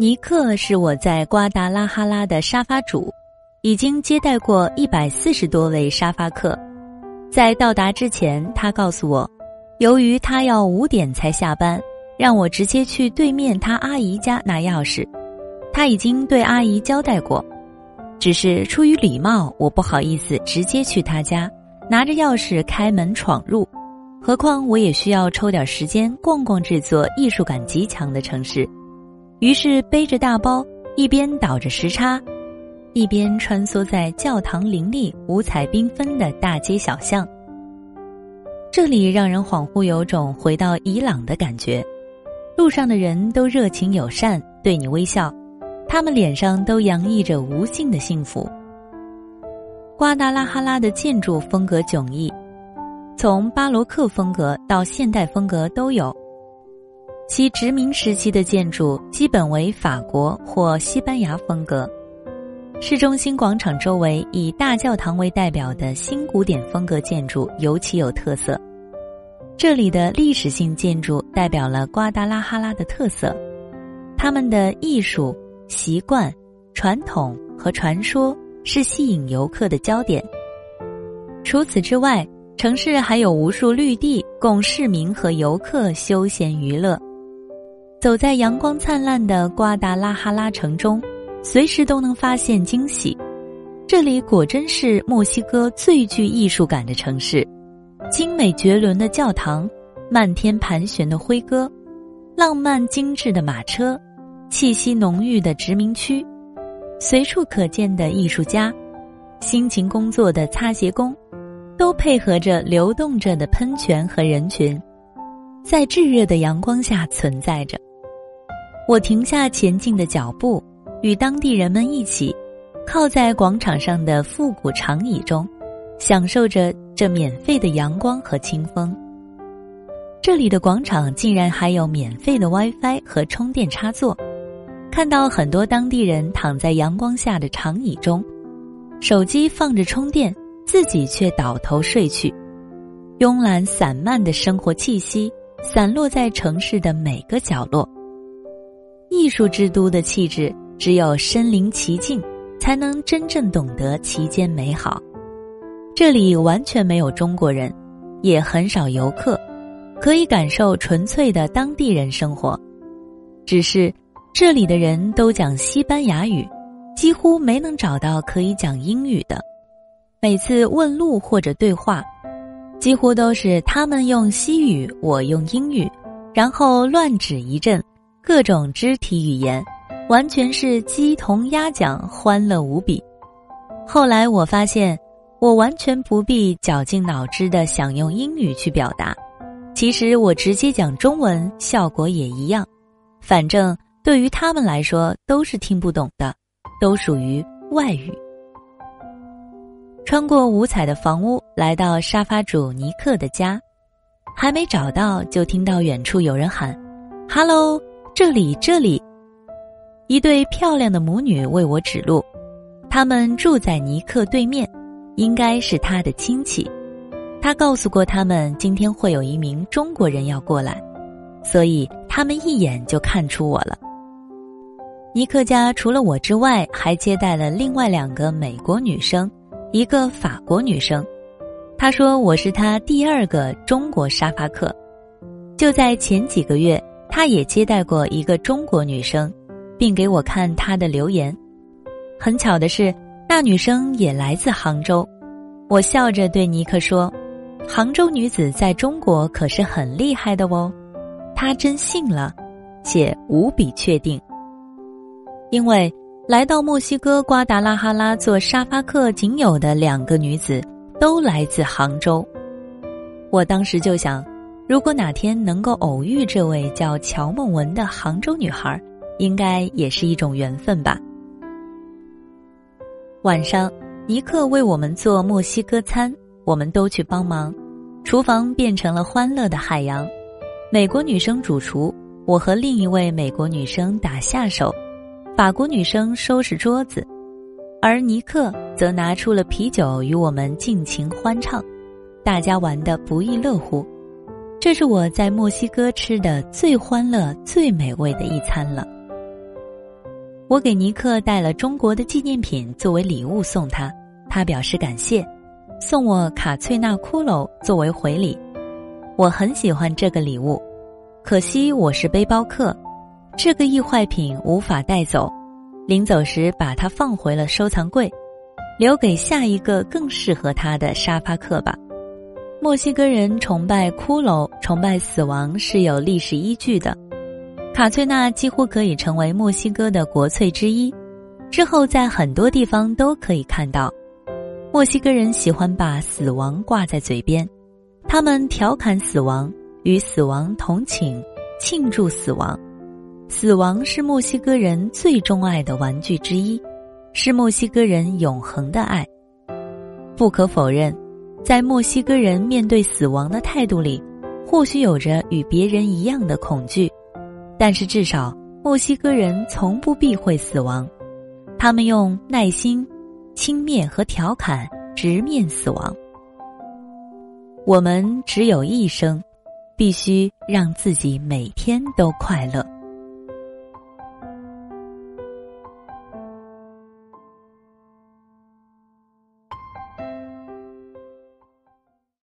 尼克是我在瓜达拉哈拉的沙发主，已经接待过一百四十多位沙发客。在到达之前，他告诉我，由于他要五点才下班，让我直接去对面他阿姨家拿钥匙。他已经对阿姨交代过，只是出于礼貌，我不好意思直接去他家拿着钥匙开门闯入。何况我也需要抽点时间逛逛这座艺术感极强的城市。于是背着大包，一边倒着时差，一边穿梭在教堂林立、五彩缤纷的大街小巷。这里让人恍惚有种回到伊朗的感觉。路上的人都热情友善，对你微笑，他们脸上都洋溢着无尽的幸福。瓜达拉哈拉的建筑风格迥异，从巴洛克风格到现代风格都有。其殖民时期的建筑基本为法国或西班牙风格，市中心广场周围以大教堂为代表的新古典风格建筑尤其有特色。这里的历史性建筑代表了瓜达拉哈拉的特色，他们的艺术、习惯、传统和传说是吸引游客的焦点。除此之外，城市还有无数绿地供市民和游客休闲娱乐。走在阳光灿烂的瓜达拉哈拉城中，随时都能发现惊喜。这里果真是墨西哥最具艺术感的城市，精美绝伦的教堂，漫天盘旋的灰鸽，浪漫精致的马车，气息浓郁的殖民区，随处可见的艺术家，辛勤工作的擦鞋工，都配合着流动着的喷泉和人群，在炙热的阳光下存在着。我停下前进的脚步，与当地人们一起，靠在广场上的复古长椅中，享受着这免费的阳光和清风。这里的广场竟然还有免费的 WiFi 和充电插座，看到很多当地人躺在阳光下的长椅中，手机放着充电，自己却倒头睡去。慵懒散漫的生活气息散落在城市的每个角落。艺术之都的气质，只有身临其境，才能真正懂得其间美好。这里完全没有中国人，也很少游客，可以感受纯粹的当地人生活。只是这里的人都讲西班牙语，几乎没能找到可以讲英语的。每次问路或者对话，几乎都是他们用西语，我用英语，然后乱指一阵。各种肢体语言，完全是鸡同鸭讲，欢乐无比。后来我发现，我完全不必绞尽脑汁的想用英语去表达，其实我直接讲中文效果也一样。反正对于他们来说都是听不懂的，都属于外语。穿过五彩的房屋，来到沙发主尼克的家，还没找到，就听到远处有人喊：“Hello。”这里，这里，一对漂亮的母女为我指路，他们住在尼克对面，应该是他的亲戚。他告诉过他们，今天会有一名中国人要过来，所以他们一眼就看出我了。尼克家除了我之外，还接待了另外两个美国女生，一个法国女生。他说我是他第二个中国沙发客，就在前几个月。他也接待过一个中国女生，并给我看她的留言。很巧的是，那女生也来自杭州。我笑着对尼克说：“杭州女子在中国可是很厉害的哦。”他真信了，且无比确定。因为来到墨西哥瓜达拉哈拉做沙发客，仅有的两个女子都来自杭州。我当时就想。如果哪天能够偶遇这位叫乔梦文的杭州女孩，应该也是一种缘分吧。晚上，尼克为我们做墨西哥餐，我们都去帮忙，厨房变成了欢乐的海洋。美国女生主厨，我和另一位美国女生打下手，法国女生收拾桌子，而尼克则拿出了啤酒与我们尽情欢唱，大家玩得不亦乐乎。这是我在墨西哥吃的最欢乐、最美味的一餐了。我给尼克带了中国的纪念品作为礼物送他，他表示感谢，送我卡翠娜骷髅作为回礼。我很喜欢这个礼物，可惜我是背包客，这个易坏品无法带走。临走时把它放回了收藏柜，留给下一个更适合他的沙发客吧。墨西哥人崇拜骷髅，崇拜死亡是有历史依据的。卡翠娜几乎可以成为墨西哥的国粹之一，之后在很多地方都可以看到。墨西哥人喜欢把死亡挂在嘴边。他们调侃死亡，与死亡同寝，庆祝死亡。死亡是墨西哥人最钟爱的玩具之一，是墨西哥人永恒的爱。不可否认，在墨西哥人面对死亡的态度里，或许有着与别人一样的恐惧，但是至少墨西哥人从不避讳死亡，他们用耐心、轻蔑和调侃直面死亡。我们只有一生，必须让自己每天都快乐。